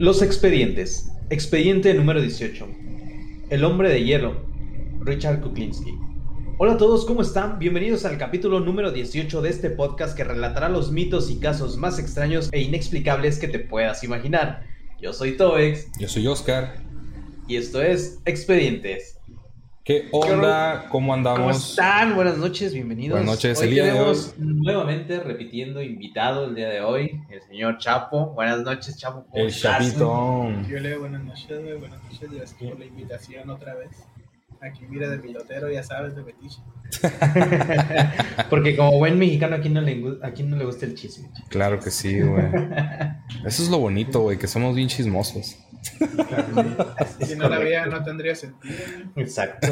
Los expedientes. Expediente número 18. El hombre de hielo. Richard Kuklinski. Hola a todos, ¿cómo están? Bienvenidos al capítulo número 18 de este podcast que relatará los mitos y casos más extraños e inexplicables que te puedas imaginar. Yo soy Toex. Yo soy Oscar. Y esto es Expedientes. ¿Qué onda? ¿Cómo andamos? ¿Cómo están? Buenas noches, bienvenidos. Buenas noches, hoy el día de nuevamente repitiendo invitado el día de hoy, el señor Chapo. Buenas noches, Chapo. ¿cómo El estás? Chapito. Yo le doy buenas noches, güey, buenas noches, gracias por la invitación otra vez. Aquí mira de pilotero, ya sabes, de Betiche. Porque como buen mexicano, aquí no le, aquí no le gusta el chisme. Claro que sí, güey. Eso es lo bonito, güey, que somos bien chismosos. Si no la veía, no tendría sentido. Exacto.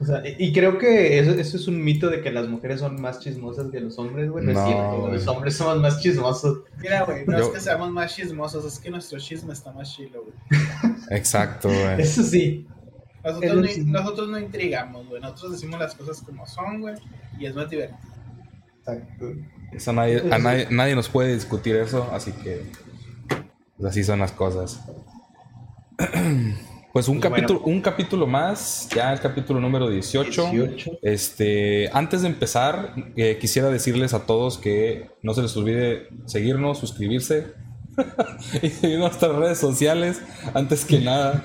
O sea, y y creo que eso, eso es un mito de que las mujeres son más chismosas que los hombres, güey. No, No, es cierto. güey. Los hombres somos más chismosos. Mira, güey, no Yo- es que seamos más chismosos, es que nuestro chisme está más chilo, güey. Exacto, güey. Eso sí. Nosotros, no, sí. nosotros no intrigamos, güey. Nosotros decimos las cosas como son, güey, y es más divertido. Exacto. Eso nadie, a nadie, nadie nos puede discutir eso, así que pues así son las cosas. Pues un Pues bueno. capítulo, un capítulo más, ya el capítulo número 18. 18. Este, antes de empezar, eh, quisiera decirles a todos que no se les olvide seguirnos, suscribirse y seguir nuestras redes sociales antes que nada.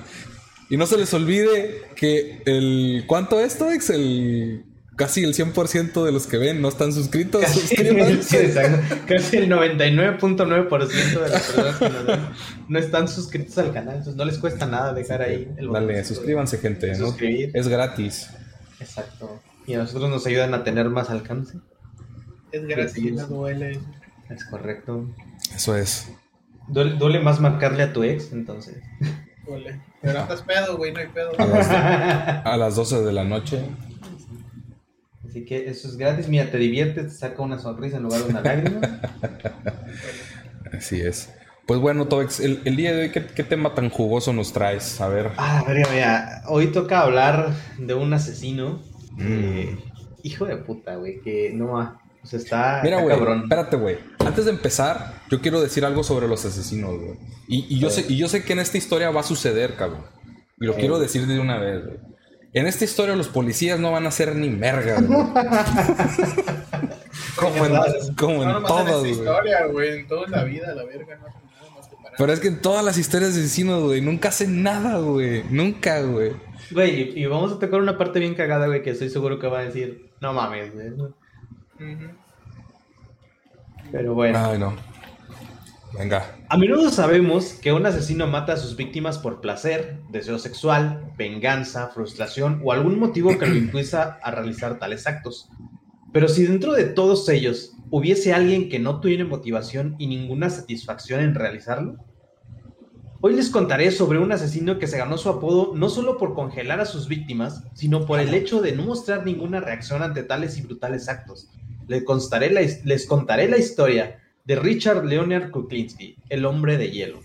Y no se les olvide que el ¿cuánto es Toex? El casi el 100% de los que ven no están suscritos. Casi, sí, Suscríbanse. exacto. Casi el 99.9% de las personas que nos ven no están suscritos al canal. Entonces no les cuesta nada dejar ahí el Dale, botoncito. suscríbanse, gente. ¿no? Suscribir. Es gratis. Exacto. Y a nosotros nos ayudan a tener más alcance. Es gratis, Sí, sí, no sí. duele. Es correcto. Eso es. Duele, duele más marcarle a tu ex, entonces. Pero andas pedo, güey, no hay pedo. A las, a las 12 de la noche. Así que eso es gratis. Mira, te diviertes, te saca una sonrisa en lugar de una lágrima. Así es. Pues bueno, Toex, el, el día de hoy, ¿qué, qué tema tan jugoso nos traes? A ver. Ah, verga, mira, hoy toca hablar de un asesino. Mm. eh, hijo de puta, güey, que no. O sea, está, Mira, está güey, cabrón. espérate, güey. Antes de empezar, yo quiero decir algo sobre los asesinos, güey. Y, y yo sé, y yo sé que en esta historia va a suceder, cabrón. Y lo Eh. quiero decir de una vez, güey. En esta historia los policías no van a ser ni merga, güey. como en, como No en en todas, güey. historia, güey, en toda la vida, la verga, no hacen nada más que parar. Pero es que en todas las historias de asesinos, güey, nunca hacen nada, güey. Nunca, güey. Güey, y, y vamos a tocar una parte bien cagada, güey, que estoy seguro que va a decir, no mames, güey. Pero bueno. Ay, no. Venga. A menudo sabemos que un asesino mata a sus víctimas por placer, deseo sexual, venganza, frustración o algún motivo que lo impulsa a realizar tales actos. Pero si dentro de todos ellos hubiese alguien que no tuviera motivación y ninguna satisfacción en realizarlo, hoy les contaré sobre un asesino que se ganó su apodo no solo por congelar a sus víctimas, sino por el hecho de no mostrar ninguna reacción ante tales y brutales actos. Les, constaré la les contaré la historia de Richard Leonard Kuklinski, el hombre de hielo.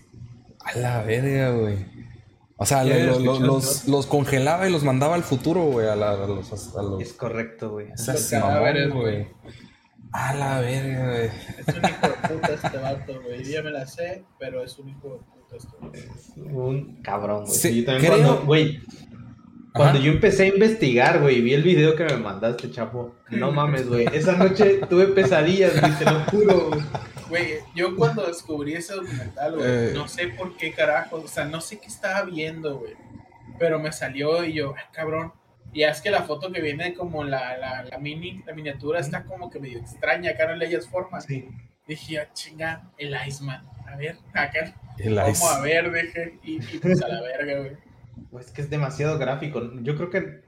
A la verga, güey. O sea, lo- lo- los, los congelaba y los mandaba al futuro, güey. A, la- a los. A los Es correcto, güey. Esa Los sí, mamón, cadáveres, güey. A la verga, güey. Es un hijo de puta este vato, güey. Yo ya me la sé, pero es un hijo de puta Un cabrón, güey. Sí, Sí, yo también creo- cuando, güey, cuando Ajá. yo empecé a investigar, güey, vi el video que me mandaste, chapo. No mames, güey. Esa noche tuve pesadillas, güey, te lo juro, güey. Güey, yo cuando descubrí ese documental, güey, Eh. no sé por qué carajo, o sea, no sé qué estaba viendo, güey. Pero me salió y yo, ay, cabrón. Y es que la foto que viene como la, la, la mini, la miniatura está como que medio extraña, acá no le hayas forma. Sí. Dije, ah, chinga, el Iceman. A ver, acá, El ¿cómo ice. a ver? Dije, y, y pues a la verga, güey. Pues es que es demasiado gráfico. Yo creo que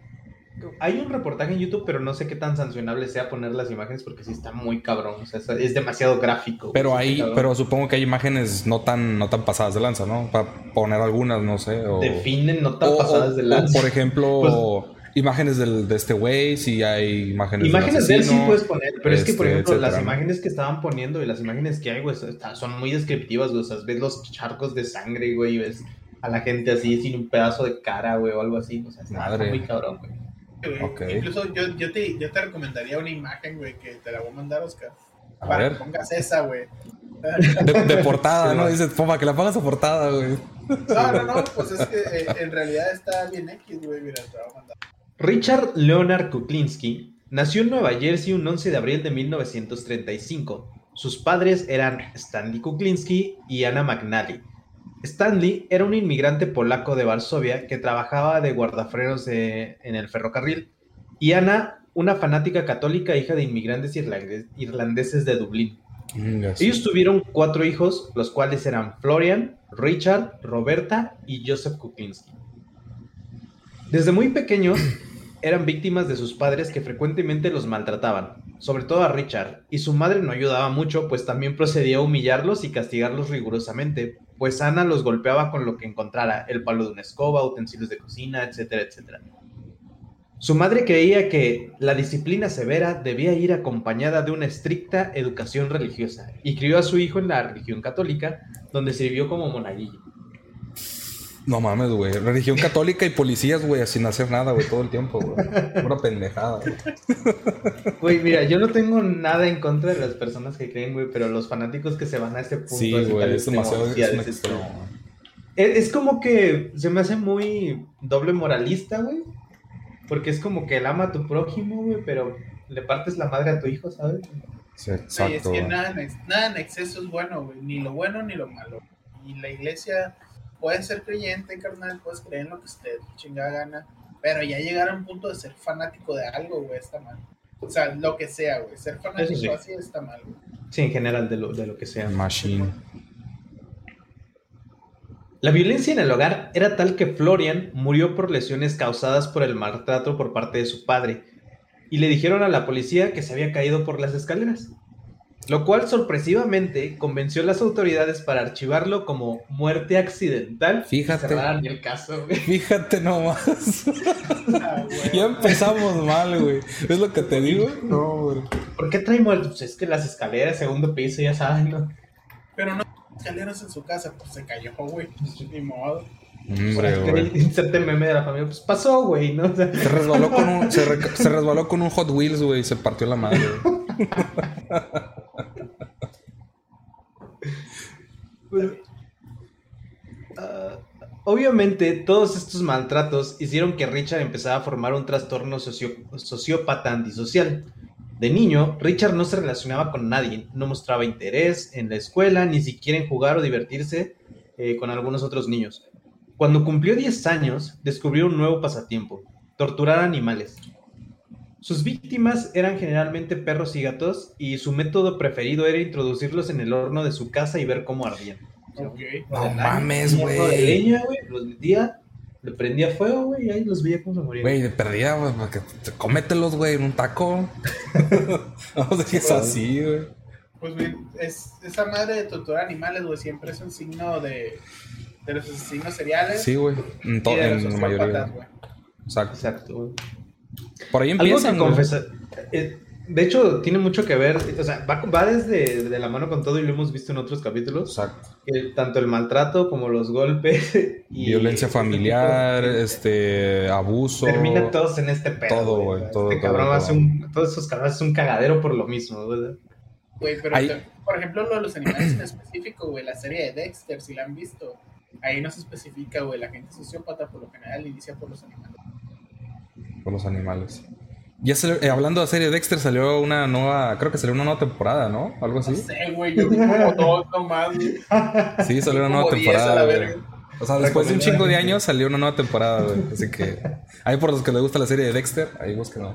hay un reportaje en YouTube, pero no sé qué tan sancionable sea poner las imágenes porque sí está muy cabrón. O sea, es- demasiado gráfico. Pero cabrón. pero supongo que hay imágenes no tan, no tan pasadas de lanza, ¿no? Para poner algunas, no sé. O, definen no tan o- pasadas o- de o, lanza. por ejemplo, imágenes del, de este güey, si hay imágenes, del Imágenes de él sí puedes poner, pero es que, por este, ejemplo, las imágenes que estaban poniendo y las imágenes que hay, güey, son muy descriptivas, güey. O sea, ves los charcos de sangre, güey, y ves a la gente así sin un pedazo de cara, güey, o algo así. O sea, está Madre. muy cabrón, güey. Incluso yo, yo, te, yo te recomendaría una imagen, güey, que te la voy a mandar, Oscar. A para ver. que pongas esa, güey. De, portada, ¿no? Dices, para que la pongas a portada, güey. No, no, no, pues es que eh, en realidad está bien X, güey. Mira, te voy a mandar. Richard Leonard Kuklinski nació en Nueva Jersey un 11 de abril de 1935. Sus padres eran Stanley Kuklinski y Anna McNally. Stanley era un inmigrante polaco de Varsovia que trabajaba de guardafrenos de- en el ferrocarril y Anna, una fanática católica hija de inmigrantes irlandes- irlandeses de Dublín. Sí. Ellos tuvieron cuatro hijos, los cuales eran Florian, Richard, Roberta y Joseph Kuklinski. Desde muy pequeños eran víctimas de sus padres que frecuentemente los maltrataban, sobre todo a Richard, y su madre no ayudaba mucho, pues también procedía a humillarlos y castigarlos rigurosamente, pues Ana los golpeaba con lo que encontrara, el palo de una escoba, utensilios de cocina, etcétera, etcétera. Su madre creía que la disciplina severa debía ir acompañada de una estricta educación religiosa y crió a su hijo en la religión católica, donde sirvió como monaguillo. No mames, güey. Religión católica y policías, güey, sin hacer nada, güey, todo el tiempo, güey. Pura pendejada. güey. Güey, mira, yo no tengo nada en contra de las personas que creen, güey, pero los fanáticos que se van a este punto. Sí, güey, es demasiado es extremo, es- extremo. Es, es como que se me hace muy doble moralista, güey. Porque es como que él ama a tu prójimo, güey, pero le partes la madre a tu hijo, ¿sabes? Sí, Sí, es exacto. que nada nada en exceso es bueno, güey. Ni lo bueno ni lo malo. Y la iglesia puede ser creyente, carnal, puedes creer en lo que esté chingada gana. Pero ya llegar a un punto de ser fanático de algo, güey, está mal. O sea, lo que sea, güey. Ser fanático sí. así está mal, güey. Sí, en general, de lo, de lo que sea. Machine. La violencia en el hogar era tal que Florian murió por lesiones causadas por el maltrato por parte de su padre, y le dijeron a la policía que se había caído por las escaleras, lo cual sorpresivamente convenció a las autoridades para archivarlo como muerte accidental. Fíjate. Y cerraran el caso, güey. Fíjate nomás. Ah, ya empezamos mal, güey. ¿Es lo que te digo? No, güey. ¿Por qué trae muertos? Pues es que las escaleras, segundo piso, ya saben, ¿no? Pero no escaleras en su casa, pues se cayó, güey. Ni modo. Hombre, inserte meme de la familia, pues pasó, güey, ¿no? O sea, Se resbaló con un, se, re- se resbaló con un Hot Wheels, güey, y se partió la madre. güey. Pues, ah, obviamente, todos estos maltratos hicieron que Richard empezara a formar un trastorno sociópata antisocial. De niño, Richard no se relacionaba con nadie, no mostraba interés en la escuela, ni siquiera en jugar o divertirse eh, con algunos otros niños. Cuando cumplió 10 años, descubrió un nuevo pasatiempo, torturar animales. Sus víctimas eran generalmente perros y gatos, y su método preferido era introducirlos en el horno de su casa y ver cómo ardían. No mames, güey. leña, güey, los metía, le prendía fuego, güey, y ahí los veía cómo se morían. Güey, de perdida, güey, porque te- cómetelos, güey, en un taco. no dejes así, güey. Pues bien, es, esa madre de torturar animales, güey, siempre es un signo de, de los asesinos seriales. Sí, güey. En, la mayoría. güey. Exacto. Exacto, güey. Por ahí Algo empiezan, que confesar. eh, de hecho, tiene mucho que ver, o sea, va, va desde de la mano con todo y lo hemos visto en otros capítulos. Exacto. tanto el maltrato como los golpes y Violencia este familiar, este, abuso. terminan todos en este pedo. Todo, güey. todo, Este todo, cabrón todo. hace un, todos esos cabrones es un cagadero por lo mismo, ¿verdad? Güey, pero Ahí- te- por ejemplo, lo de los animales en específico, güey, la serie de Dexter, si la han visto, ahí no se especifica, güey, la gente sociópata por lo general inicia por los animales. Por los animales. Ya salió- eh, hablando de serie Dexter, salió una nueva, creo que salió una nueva temporada, ¿no? Algo No así. sé, güey, yo vi como dos nomás. Sí, salió una nueva temporada. la. O sea, después de un chingo de años salió una nueva temporada, güey. Así que ahí por los que les gusta la serie de Dexter, ahí búsquenla.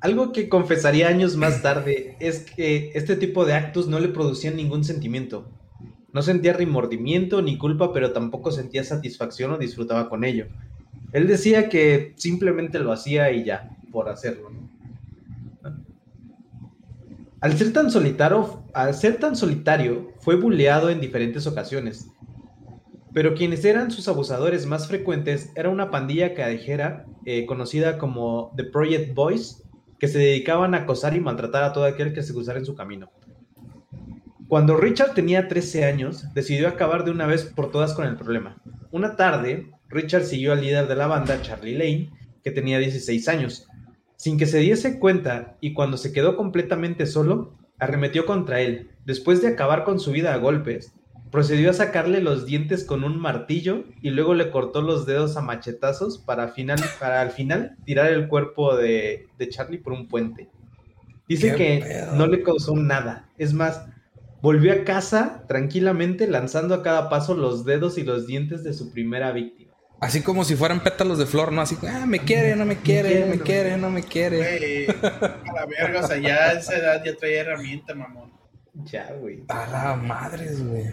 Algo que confesaría años más tarde es que este tipo de actos no le producían ningún sentimiento. No sentía remordimiento ni culpa, pero tampoco sentía satisfacción o disfrutaba con ello. Él decía que simplemente lo hacía y ya, por hacerlo. ¿no? Al ser tan solitario, al ser tan solitario, fue bulleado en diferentes ocasiones. Pero quienes eran sus abusadores más frecuentes era una pandilla callejera eh, conocida como The Project Boys, que se dedicaban a acosar y maltratar a todo aquel que se cruzara en su camino. Cuando Richard tenía 13 años, decidió acabar de una vez por todas con el problema. Una tarde, Richard siguió al líder de la banda, Charlie Lane, que tenía 16 años. Sin que se diese cuenta y cuando se quedó completamente solo, arremetió contra él. Después de acabar con su vida a golpes, procedió a sacarle los dientes con un martillo y luego le cortó los dedos a machetazos para, final, para al final tirar el cuerpo de, de Charlie por un puente. Dice ¿Qué que pedo? no le causó nada. Es más, volvió a casa tranquilamente lanzando a cada paso los dedos y los dientes de su primera víctima. Así como si fueran pétalos de flor, ¿no? Así, ah, me quiere, no me quiere, quiere, me quiere, no me quiere. Güey, a la verga, o sea, ya a esa edad ya traía herramienta, mamón. Ya, güey. A la madres, güey.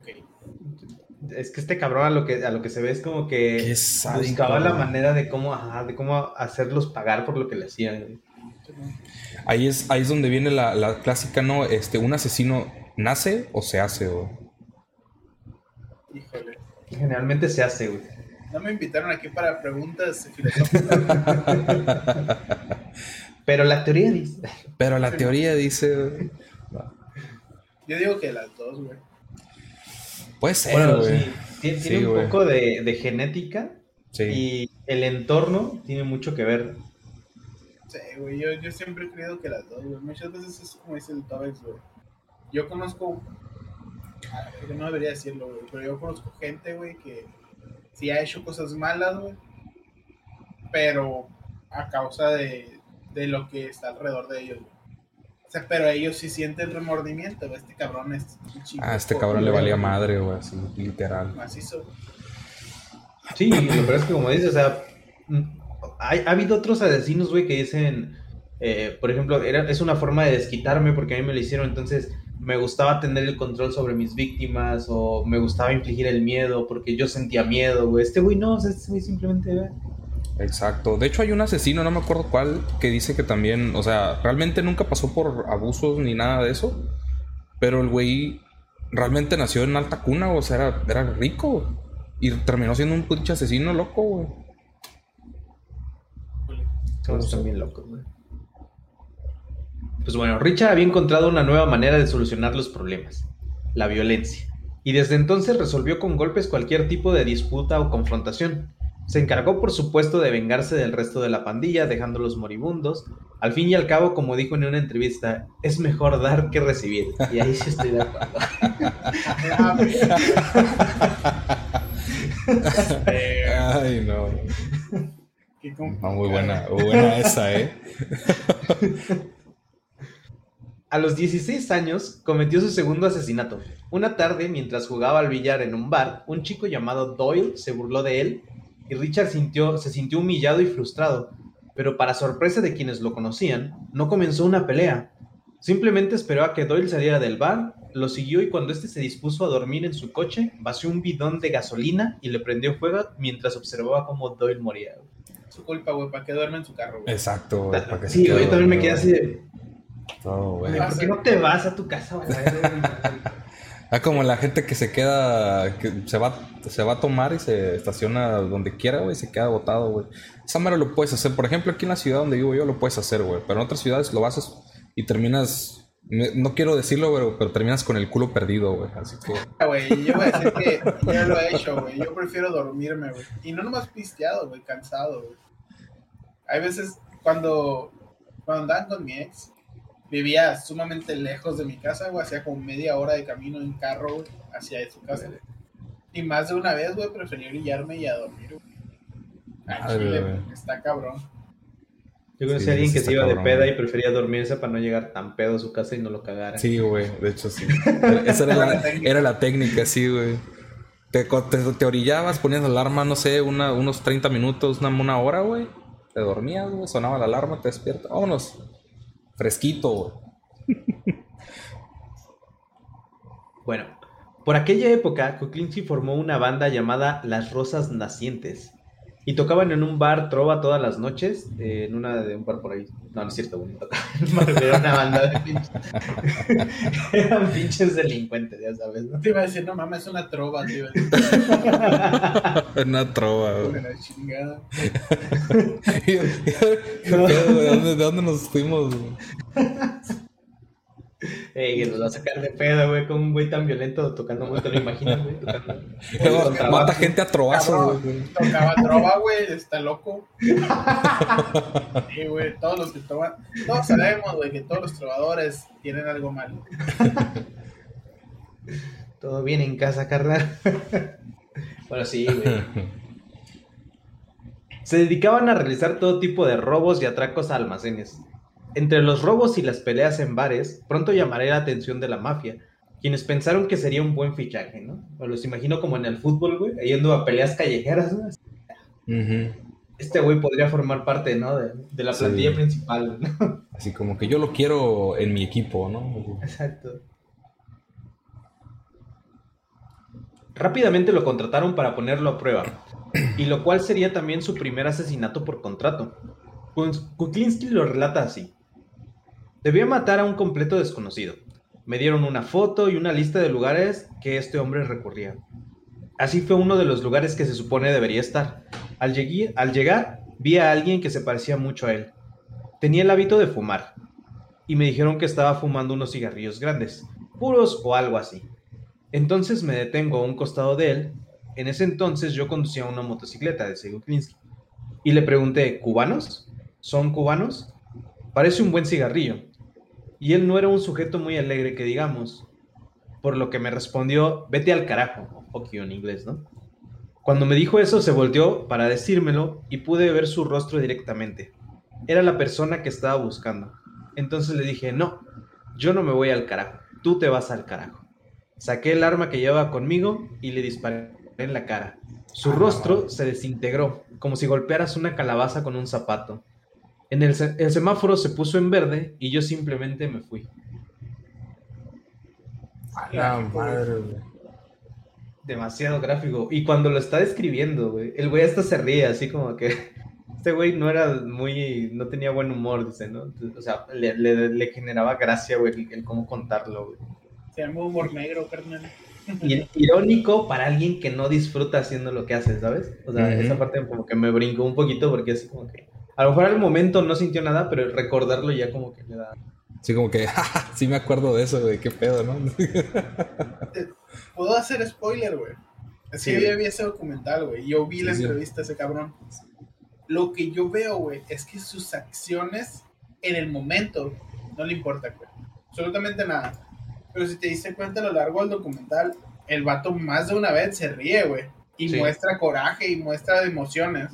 Ok. Es que este cabrón a lo que, a lo que se ve es como que Qué sádico, buscaba la manera de cómo, ajá, de cómo hacerlos pagar por lo que le hacían. güey. Ahí es, ahí es donde viene la, la clásica, ¿no? Este, un asesino nace o se hace, güey. Híjole. Generalmente se hace, güey. No me invitaron aquí para preguntas filosóficas. Pero la teoría dice. Pero la teoría dice. Yo digo que las dos, güey. Puede ser, Bueno, güey. sí, tiene, Sí, tiene un güey. poco de, de genética Sí. y el entorno tiene mucho que ver. Sí, güey, yo, yo siempre he creído que las dos, güey. Muchas veces es como dice el Tobex, güey. Yo conozco, ah, no debería decirlo, güey, pero yo conozco gente, güey, que sí ha hecho cosas malas, güey, pero a causa de, de lo que está alrededor de ellos, güey. O sea, pero ellos sí sienten remordimiento, güey. Este cabrón es un chico Ah, este cabrón le valía madre, güey, así, literal. macizo. Sí, lo peor es que como dices, o sea, mm, hay- ha habido otros asesinos, güey, que dicen, eh, por ejemplo, era, es una forma de desquitarme porque a mí me lo hicieron, entonces me gustaba tener el control sobre mis víctimas o me gustaba infligir el miedo porque yo sentía miedo, güey. Este güey no, o sea, este güey simplemente... Exacto. De hecho, hay un asesino, no me acuerdo cuál, que dice que también, o sea, realmente nunca pasó por abusos ni nada de eso. Pero el güey realmente nació en alta cuna, o sea, era, era rico. Y terminó siendo un pinche asesino loco, güey. Todos bien locos, güey. Pues bueno, Richard había encontrado una nueva manera de solucionar los problemas, la violencia. Y desde entonces resolvió con golpes cualquier tipo de disputa o confrontación. Se encargó, por supuesto, de vengarse del resto de la pandilla, dejándolos moribundos. Al fin y al cabo, como dijo en una entrevista, es mejor dar que recibir. Y ahí sí estoy de acuerdo. Ay, no. No, muy buena, muy buena esa, ¿eh? A los 16 años cometió su segundo asesinato. Una tarde, mientras jugaba al billar en un bar, un chico llamado Doyle se burló de él y Richard sintió, se sintió humillado y frustrado. Pero para sorpresa de quienes lo conocían, no comenzó una pelea. Simplemente esperó a que Doyle saliera del bar, lo siguió y cuando este se dispuso a dormir en su coche, vació un bidón de gasolina y le prendió fuego mientras observaba cómo Doyle moría. Su culpa, güey, para que duerme en su carro, güey. Exacto, güey. para que se Sí, quede yo también me quedé así de... No, güey. "Güey, ¿Por qué no te vas a tu casa? güey? Ah, como la gente que se queda, que se va, se va a tomar y se estaciona donde quiera, güey, se queda botado, güey. Esa manera lo puedes hacer. Por ejemplo, aquí en la ciudad donde vivo yo lo puedes hacer, güey. Pero en otras ciudades lo haces y terminas, no quiero decirlo, pero, pero terminas con el culo perdido, güey. Así que, Ah, güey, yo voy a decir que ya lo he hecho, güey. Yo prefiero dormirme, güey. Y no nomás pisteado, güey, cansado, güey. Hay veces cuando, cuando andaba con mi ex, vivía sumamente lejos de mi casa, güey. Hacía como media hora de camino en carro, güey, hacia su casa. Y más de una vez, güey, preferí orillarme y a dormir, güey. A Madre, Chile, güey. güey, está cabrón. Yo conocí Sí, a alguien que se iba de peda güey. y prefería dormirse para no llegar tan pedo a su casa y no lo cagaran. sí, güey, de hecho sí. Esa era la, era la técnica, sí, güey. Te, te, te orillabas, ponías la alarma, no sé, una, unos 30 minutos, una, una hora, güey. Te dormías, güey, sonaba la alarma, te despiertas. Vámonos. Fresquito. Bueno, por aquella época, Kuklinski formó una banda llamada Las Rosas Nacientes. Y tocaban en un bar trova todas las noches, eh, en una de un bar por ahí. No, no es cierto, güey, no tocaban en un bar, era una banda de pinches. Eran pinches delincuentes, ya sabes, ¿no? Te iba a decir, no mames, es una trova, tío. Una trova, güey. la chingada. ¿Qué pedo, güey? ¿De dónde, de dónde nos fuimos? güey? Ey, que nos va a sacar de pedo, güey, con un güey tan violento tocando música, te lo imaginas, güey, tocando. Luego Tocaba- Mata gente a trovazos, güey. Tocaba trova, güey, está loco. Sí, güey, todos los que toman, todos sabemos, güey, que todos los trovadores tienen algo mal. Todo bien en casa, carnal. bueno, sí, güey. Se dedicaban a realizar todo tipo de robos y atracos a almacenes. Entre los robos y las peleas en bares, pronto llamaré la atención de la mafia, quienes pensaron que sería un buen fichaje, ¿no? O los imagino como en el fútbol, güey, yendo a peleas callejeras, ¿no? Este güey podría formar parte, ¿no? De, de la Sí. plantilla principal, ¿no? Así como que yo lo quiero en mi equipo, ¿no? Exacto. Rápidamente lo contrataron para ponerlo a prueba, y lo cual sería también su primer asesinato por contrato. Kuklinski lo relata así. Debía matar a un completo desconocido. Me dieron una foto y una lista de lugares que este hombre recurría. Así fue uno de los lugares que se supone debería estar. Al, llegui- al llegar, vi a alguien que se parecía mucho a él. Tenía el hábito de fumar, y me dijeron que estaba fumando unos cigarrillos grandes, puros o algo así. Entonces me detengo a un costado de él. En ese entonces yo conducía una motocicleta de Seguklinski. Y le pregunté, ¿cubanos? ¿Son cubanos? Parece un buen cigarrillo. Y él no era un sujeto muy alegre que digamos. Por lo que me respondió, vete al carajo. Fuck you en inglés, ¿no? Cuando me dijo eso se volteó para decírmelo y pude ver su rostro directamente. Era la persona que estaba buscando. Entonces le dije, no, yo no me voy al carajo, tú te vas al carajo. Saqué el arma que llevaba conmigo y le disparé en la cara. Su Ah, rostro se desintegró, como si golpearas una calabaza con un zapato. En el, se- el semáforo se puso en verde y yo simplemente me fui. A la madre, güey. Demasiado gráfico. Y cuando lo está describiendo, güey, el güey hasta se ríe, así como que este güey no era muy, no tenía buen humor, dice, ¿no? O sea, le, le- le generaba gracia, güey, el, el cómo contarlo, güey. Se llama humor negro, carnal. Y irónico para alguien que no disfruta haciendo lo que hace, ¿sabes? O sea, esa parte como que me brincó un poquito porque así como que... A lo mejor al momento no sintió nada, pero recordarlo ya como que le da... Sí, como que, "Ja, sí me acuerdo de eso, güey, qué pedo, ¿no? ¿Puedo hacer spoiler, güey? Es Sí, que yo ya vi ese documental, güey. Yo vi la Sí, entrevista de ese cabrón. Lo que yo veo, güey, es que sus acciones en el momento no le importa, güey. Absolutamente nada. Pero si te diste cuenta a lo largo del documental, el vato más de una vez se ríe, güey. Y Sí. muestra coraje y muestra emociones.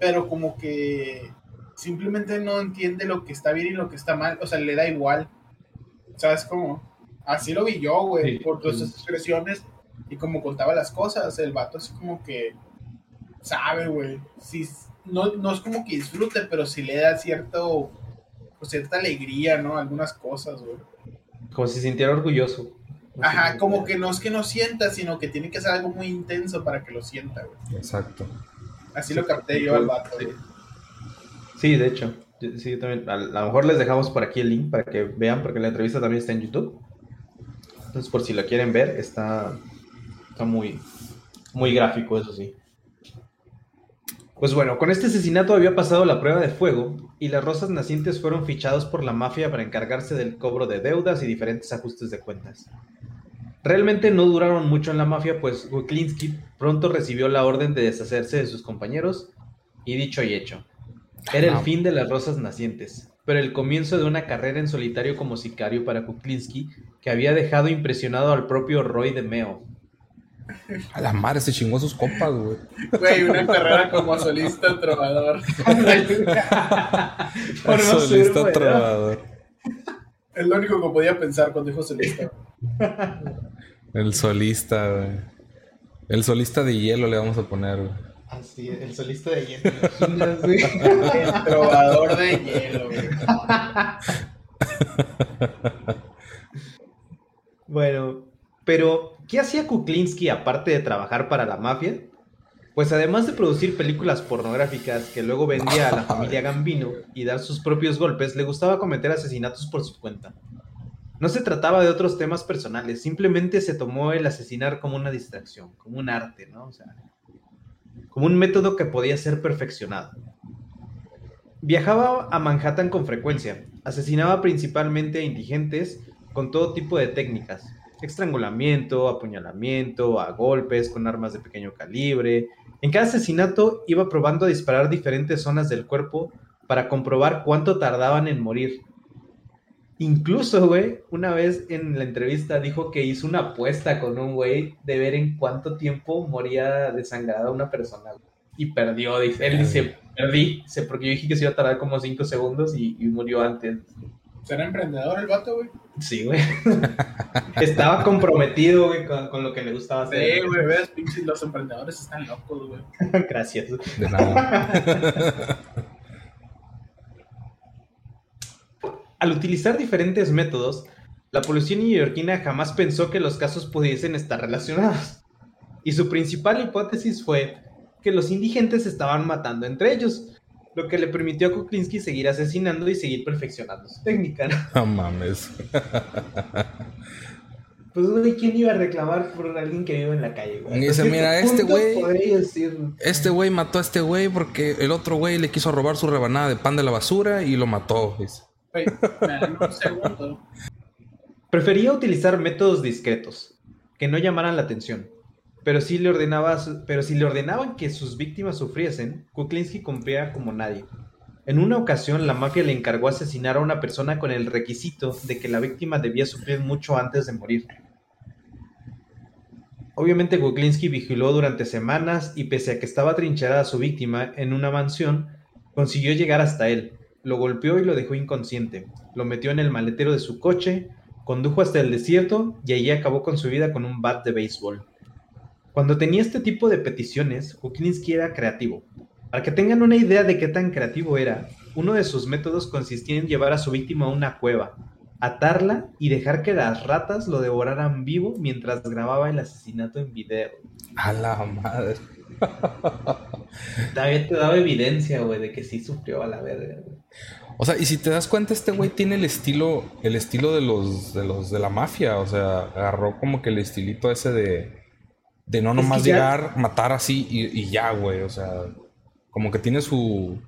Pero como que simplemente no entiende lo que está bien y lo que está mal. O sea, le da igual. ¿Sabes cómo? Así lo vi yo, güey, Sí. por todas esas expresiones y como contaba las cosas. El vato así como que sabe, güey. Sí, no, no es como que disfrute, pero sí le da cierto, pues, cierta alegría, ¿no? Algunas cosas, güey. Como si se sintiera orgulloso. Ajá, como que no es que no sienta, sino que tiene que ser algo muy intenso para que lo sienta, güey. Exacto. Así lo capté yo al vato, Sí. de hecho. Sí, también. A lo mejor les dejamos por aquí el link para que vean, porque la entrevista también está en YouTube. Entonces, por si lo quieren ver, está, está muy, muy gráfico, eso sí. Pues bueno, con este asesinato había pasado la prueba de fuego y las rosas nacientes fueron fichados por la mafia para encargarse del cobro de deudas y diferentes ajustes de cuentas. Realmente no duraron mucho en la mafia, pues Wiklinski pronto recibió la orden de deshacerse de sus compañeros y dicho y hecho. Era el fin de las rosas nacientes, pero el comienzo de una carrera en solitario como sicario para Kuklinski que había dejado impresionado al propio Roy de Meo. A la madre se chingó a sus compas, güey. Güey, una carrera como solista trovador. Por no ser, Solista trovador. Es lo único que podía pensar cuando dijo solista. El solista, güey. El solista de hielo le vamos a poner, güey. Así, el solista de hielo. imaginas, güey? El trovador de hielo, güey. Bueno, pero ¿qué hacía Kuklinski aparte de trabajar para la mafia? Pues además de producir películas pornográficas que luego vendía a la familia Gambino y dar sus propios golpes, le gustaba cometer asesinatos por su cuenta. No se trataba de otros temas personales, simplemente se tomó el asesinar como una distracción, como un arte, ¿no? O sea, como un método que podía ser perfeccionado. Viajaba a Manhattan con frecuencia, asesinaba principalmente a indigentes con todo tipo de técnicas. Estrangulamiento, apuñalamiento, a golpes, con armas de pequeño calibre. En cada asesinato iba probando a disparar diferentes zonas del cuerpo para comprobar cuánto tardaban en morir. Incluso, güey, una vez en la entrevista dijo que hizo una apuesta con un güey de ver en cuánto tiempo moría desangrada una persona. Y perdió, dice. Él dice, perdí, dice, porque yo dije que se iba a tardar como 5 segundos y, y murió antes. ¿Será emprendedor el vato, güey? Sí, güey. Estaba comprometido, güey, con, con lo que le gustaba hacer. Sí, güey, ves, pinches, los emprendedores están locos, güey. Gracias. De nada. Al utilizar diferentes métodos, la policía neoyorquina jamás pensó que los casos pudiesen estar relacionados. Y su principal hipótesis fue que los indigentes estaban matando entre ellos, lo que le permitió a Kuklinski seguir asesinando y seguir perfeccionando su técnica. ¿no? No mames. Pues, güey, ¿quién iba a reclamar por alguien que vive en la calle, güey? Y dice, mira, este güey- Este güey mató a este güey porque el otro güey le quiso robar su rebanada de pan de la basura y lo mató. dice. Prefería utilizar métodos discretos, que no llamaran la atención. Pero si le, ordenaba, pero si le ordenaban que sus víctimas sufriesen, Kuklinski cumplía como nadie. En una ocasión, la mafia le encargó asesinar a una persona con el requisito de que la víctima debía sufrir mucho antes de morir. Obviamente, Kuklinski vigiló durante semanas y pese a que estaba trincherada su víctima en una mansión, consiguió llegar hasta él. Lo golpeó y lo dejó inconsciente. Lo metió en el maletero de su coche, condujo hasta el desierto y allí acabó con su vida con un bat de béisbol. Cuando tenía este tipo de peticiones, Kuklinski era creativo. Para que tengan una idea de qué tan creativo era, uno de sus métodos consistía en llevar a su víctima a una cueva, atarla y dejar que las ratas lo devoraran vivo mientras grababa el asesinato en video. A la madre. Todavía te daba evidencia, güey, de que sí sufrió a la verga. güey. O sea, y si te das cuenta, este güey tiene el estilo, el estilo de los, de los de la mafia. O sea, agarró como que el estilito ese de, de no nomás ya- llegar, matar así y, y ya, güey. O sea, como que tiene su.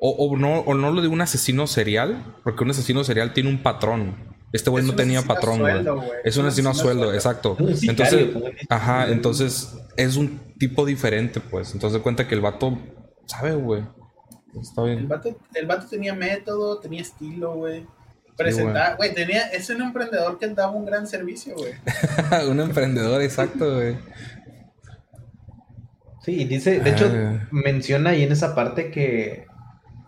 O, o no, o no lo de un asesino serial, porque un asesino serial tiene un patrón. Este güey Es no tenía patrón, güey. sueldo, güey. Es un asesino a sueldo, exacto. Entonces, ajá, entonces es un tipo diferente, pues. Entonces de cuenta que el vato sabe, güey. Está El bien. vato, el vato tenía método, tenía estilo, güey. Presentaba, güey, tenía, es un emprendedor que daba un gran servicio, güey. un emprendedor, exacto, güey. Sí, dice, de hecho, Ah. menciona ahí en esa parte que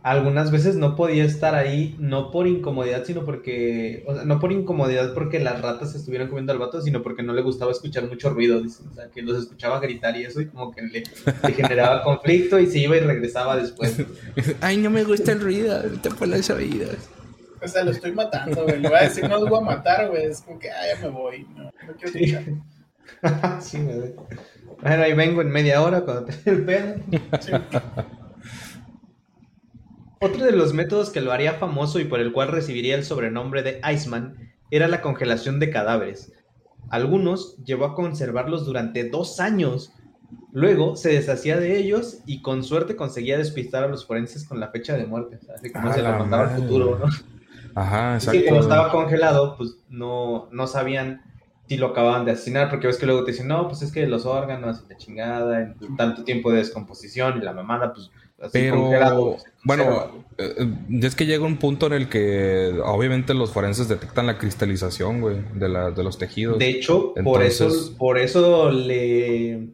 algunas veces no podía estar ahí, no por incomodidad, sino porque, o sea, no por incomodidad porque las ratas estuvieran comiendo al vato, sino porque no le gustaba escuchar mucho ruido, dice, o sea, que los escuchaba gritar y eso, y como que le, le generaba conflicto y se iba y regresaba después. Ay, no me gusta el ruido, te por las oídos. O sea, lo estoy matando, güey. Le voy a decir, no los voy a matar, güey. Es como que, ah, ya me voy. No, no quiero Sí. escuchar. sí, güey. Bueno, ahí vengo en media hora cuando te el pedo. Sí. Otro de los métodos que lo haría famoso y por el cual recibiría el sobrenombre de Iceman era la congelación de cadáveres. Algunos llevó a conservarlos durante dos años. Luego se deshacía de ellos y con suerte conseguía despistar a los forenses con la fecha de muerte. Así como A se la lo contaba al futuro, ¿no? Ajá, exacto. que como estaba congelado, pues no, no sabían si lo acababan de asesinar, porque ves que luego te dicen, no, pues es que los órganos y la chingada, en tanto tiempo de descomposición y la mamada, pues así congelado. Pero, bueno, eh, eh, es que llega un punto en el que obviamente los forenses detectan la cristalización, güey, de, la, de los tejidos. De hecho, por eso, por eso le,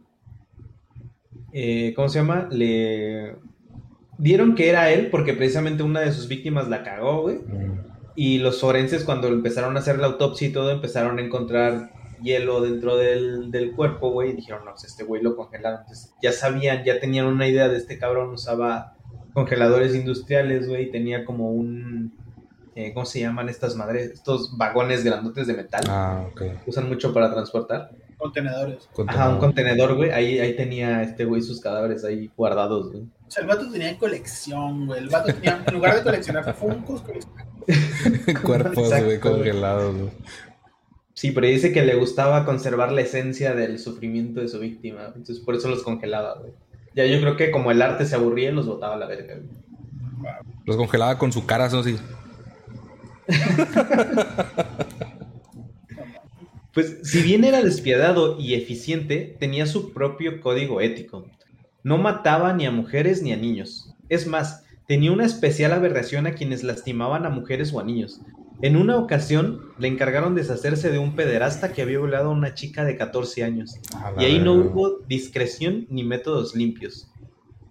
eh, ¿cómo se llama? Le dieron que era él, porque precisamente una de sus víctimas la cagó, güey. Mm. Y los forenses cuando empezaron a hacer la autopsia y todo, empezaron a encontrar hielo dentro del, del cuerpo, güey, y dijeron, no, pues este güey lo congelaron. Entonces ya sabían, ya tenían una idea de este cabrón, usaba congeladores industriales, güey, tenía como un, eh, ¿cómo se llaman estas madres? Estos vagones grandotes de metal, Ah, ok. que usan mucho para transportar. Contenedores. Ajá, un contenedor, güey, ahí, ahí tenía este güey sus cadáveres ahí guardados, güey. O sea, el vato tenía colección, güey. El vato tenía, en lugar de coleccionar Funkos, coleccionaba Cuerpos, güey. congelados, güey. Sí, pero dice que le gustaba conservar la esencia del sufrimiento de su víctima. Entonces por eso los congelaba, güey. Ya yo creo que como el arte se aburría, los botaba a la verga, güey. Los congelaba con su cara, así. Pues si bien era despiadado y eficiente, tenía su propio código ético. No mataba ni a mujeres ni a niños. Es más, tenía una especial aberración a quienes lastimaban a mujeres o a niños. En una ocasión le encargaron deshacerse de un pederasta que había violado a una chica de 14 años. Y ahí no hubo discreción ni métodos limpios.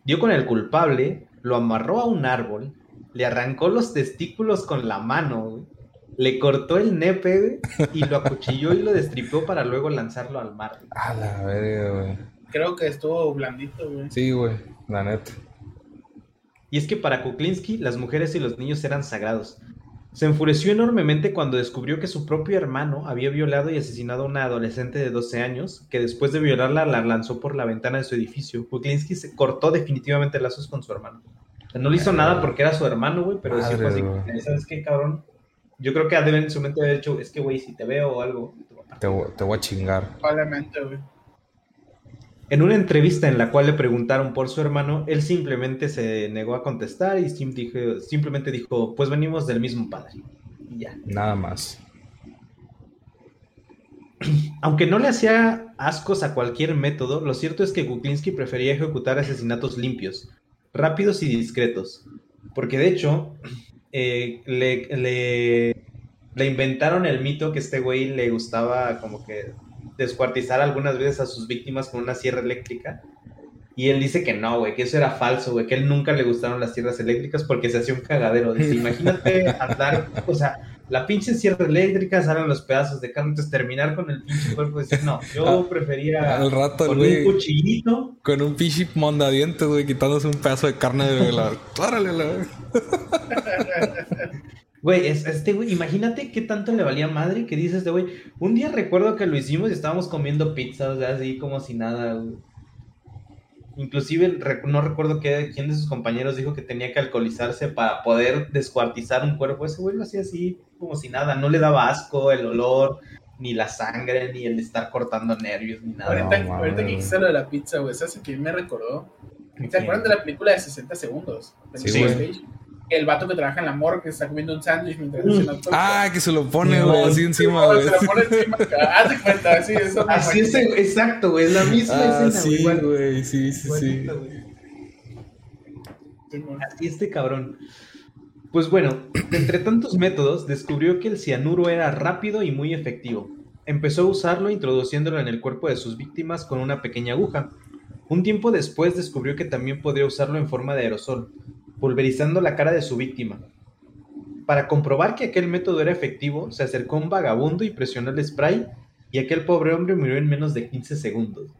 Dio con el culpable, lo amarró a un árbol, le arrancó los testículos con la mano, le cortó el nepe y lo acuchilló y lo destripó para luego lanzarlo al mar. A la verga, güey. Creo que estuvo blandito, güey. Sí, güey, la neta. Y es que para Kuklinski las mujeres y los niños eran sagrados. Se enfureció enormemente cuando descubrió que su propio hermano había violado y asesinado a una adolescente de 12 años, que después de violarla la lanzó por la ventana de su edificio. Kuklinski se cortó definitivamente lazos con su hermano. no le hizo nada porque era su hermano, güey, pero sí fue así, ¿sabes qué, cabrón? Yo creo que a en su mente haber dicho, es que, güey, si te veo o algo... Te, te voy a chingar. Probablemente, güey. En una entrevista en la cual le preguntaron por su hermano, él simplemente se negó a contestar y simplemente dijo, pues venimos del mismo padre. Y ya. Nada más. Aunque no le hacía ascos a cualquier método, lo cierto es que Kuklinski prefería ejecutar asesinatos limpios, rápidos y discretos. Porque de hecho, eh, le, le, le inventaron el mito que este güey le gustaba como que descuartizar algunas veces a sus víctimas con una sierra eléctrica. Y él dice que no, güey, que eso era falso, güey, que a él nunca le gustaron las sierras eléctricas porque se hacía un cagadero. Dice, imagínate andar, o sea, la pinche sierra eléctrica salen los pedazos de carne, entonces terminar con el pinche cuerpo y decir, no, yo ah, prefería al rato, con un cuchillito. Con un pinche mondadientes, güey, quitándose un pedazo de carne de la... Güey, este güey, imagínate qué tanto le valía madre que dices este güey. Un día recuerdo que lo hicimos y estábamos comiendo pizza, o sea, así como si nada, güey. Inclusive no recuerdo que, quién de sus compañeros dijo que tenía que alcoholizarse para poder descuartizar un cuerpo. Ese güey lo hacía así como si nada, no le daba asco el olor, ni la sangre, ni el estar cortando nervios, ni nada. Ahorita, ahorita que dijiste lo de la pizza, güey, ¿sabes quién me recordó? ¿Se acuerdan de la película de 60 segundos? Sí, güey el vato que trabaja en la morgue que está comiendo un sándwich mientras mm. Ah, que se lo pone, güey, así encima, güey. Se lo pone encima. Haz de cuenta, así, eso. Así es, exacto, güey, es la misma ah, escena, Sí, güey, sí, sí, sí. Así este cabrón. Pues bueno, entre tantos métodos, descubrió que el cianuro era rápido y muy efectivo. Empezó a usarlo introduciéndolo en el cuerpo de sus víctimas con una pequeña aguja. Un tiempo después descubrió que también podría usarlo en forma de aerosol, pulverizando la cara de su víctima. Para comprobar que aquel método era efectivo, se acercó a un vagabundo y presionó el spray, y aquel pobre hombre murió en menos de 15 segundos.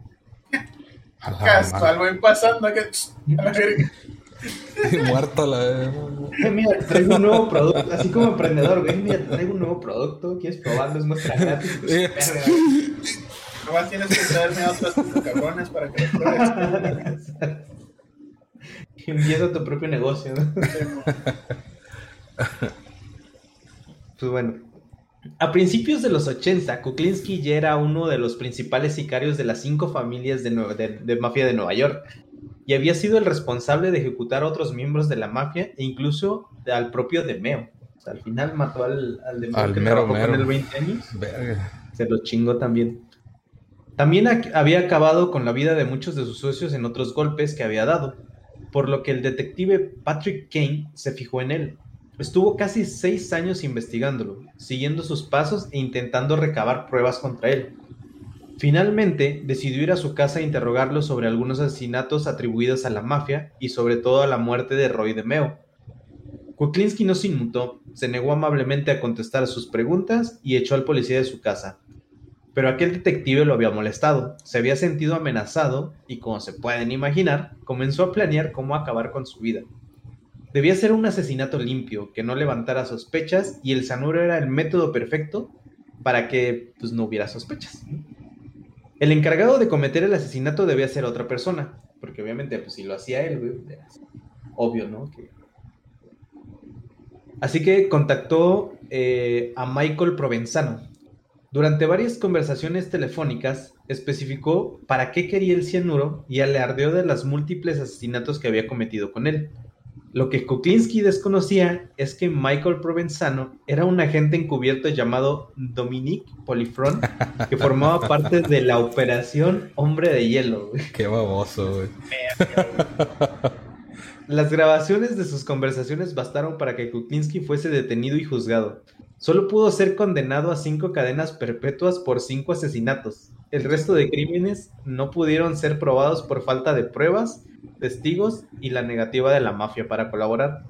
Casual, voy pasando que... Muerto la eh, Mira, traigo un nuevo producto, así como emprendedor, güey. Mira, traigo un nuevo producto, ¿quieres probarlo? Es muestra gratis. Pues, Nomás tienes que traerme cabrones para que lo pruebes. empieza tu propio negocio. pues bueno. A principios de los 80, Kuklinski ya era uno de los principales sicarios de las cinco familias de, mafia de Nueva York y había sido el responsable de ejecutar a otros miembros de la mafia e incluso al propio Demeo. O sea, al final mató al, al Demeo que trabajó con él 20 años. Se lo chingó también. También había acabado con la vida de muchos de sus socios en otros golpes que había dado por lo que el detective Patrick Kane se fijó en él. Estuvo casi seis años investigándolo, siguiendo sus pasos e intentando recabar pruebas contra él. Finalmente, decidió ir a su casa a interrogarlo sobre algunos asesinatos atribuidos a la mafia y sobre todo a la muerte de Roy DeMeo. Kuklinski no se inmutó, se negó amablemente a contestar sus preguntas y echó al policía de su casa, pero aquel detective lo había molestado, se había sentido amenazado y, como se pueden imaginar, comenzó a planear cómo acabar con su vida. Debía ser un asesinato limpio, que no levantara sospechas, y el sanuro era el método perfecto para que pues, no hubiera sospechas. El encargado de cometer el asesinato debía ser otra persona, porque obviamente pues, si lo hacía él, obvio, ¿no? Así que contactó eh, a Michael Provenzano, durante varias conversaciones telefónicas, especificó para qué quería el cianuro y alardeó de los múltiples asesinatos que había cometido con él. Lo que Kuklinski desconocía es que Michael Provenzano era un agente encubierto llamado Dominique Polifron, que formaba parte de la operación Hombre de Hielo. güey. Qué baboso, güey. Las grabaciones de sus conversaciones bastaron para que Kuklinski fuese detenido y juzgado. Solo pudo ser condenado a cinco cadenas perpetuas por cinco asesinatos. El resto de crímenes no pudieron ser probados por falta de pruebas, testigos y la negativa de la mafia para colaborar.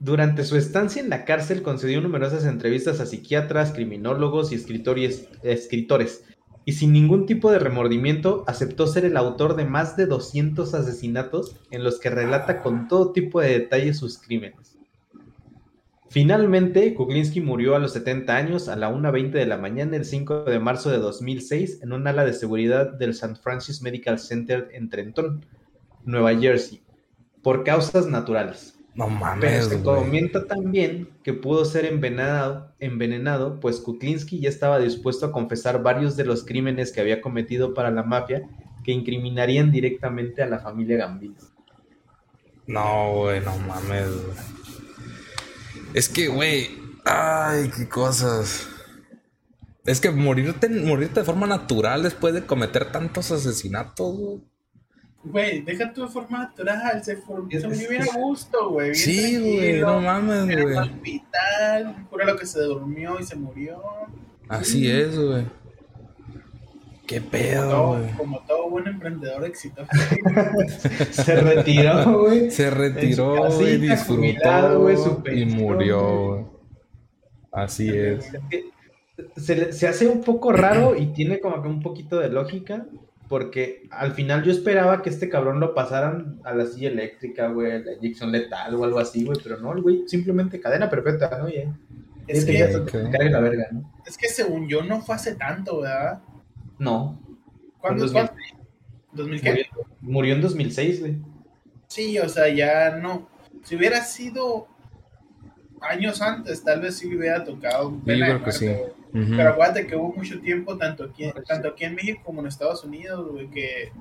Durante su estancia en la cárcel concedió numerosas entrevistas a psiquiatras, criminólogos y escritores, y sin ningún tipo de remordimiento aceptó ser el autor de más de 200 asesinatos en los que relata con todo tipo de detalle sus crímenes. Finalmente, Kuklinski murió a los 70 años a la 1.20 de la mañana el 5 de marzo de 2006 en un ala de seguridad del St. Francis Medical Center en Trenton, Nueva Jersey, por causas naturales. No Pero mames, se güey. comenta también que pudo ser envenenado, envenenado, pues Kuklinski ya estaba dispuesto a confesar varios de los crímenes que había cometido para la mafia que incriminarían directamente a la familia Gambino. No, güey, no mames, güey. Es que, güey. Ay, qué cosas. Es que morirte, morirte de forma natural después de cometer tantos asesinatos, güey. Güey, deja tu de forma natural, se, se murió bien a gusto, güey. Sí, güey, no mames, güey. al hospital, pura lo que se durmió y se murió. Así es, güey. Qué Como pedo, todo, como todo buen emprendedor exitoso. Se retiró, güey. Se retiró, güey, jubilado, disfrutó y murió, güey. Así es. Es que se, hace un poco raro y tiene como que un poquito de lógica, porque al final yo esperaba que este cabrón lo pasaran a la silla eléctrica, güey, la inyección letal o algo así, güey, pero no, el güey simplemente cadena perpetua, ¿no? Y Es que- ya se Ok. te cargue la verga, ¿no? Es que según yo no fue hace tanto, ¿verdad? No, ¿Cuándo En cuándo? ¿2000 qué? murió, murió en 2006, güey. Sí, o sea, ya no. Si hubiera sido años antes, tal vez sí hubiera tocado Yo creo que sí. Ujú. Pero acuérdate que hubo mucho tiempo, tanto aquí, Sí. tanto aquí en México como en Estados Unidos, güey, que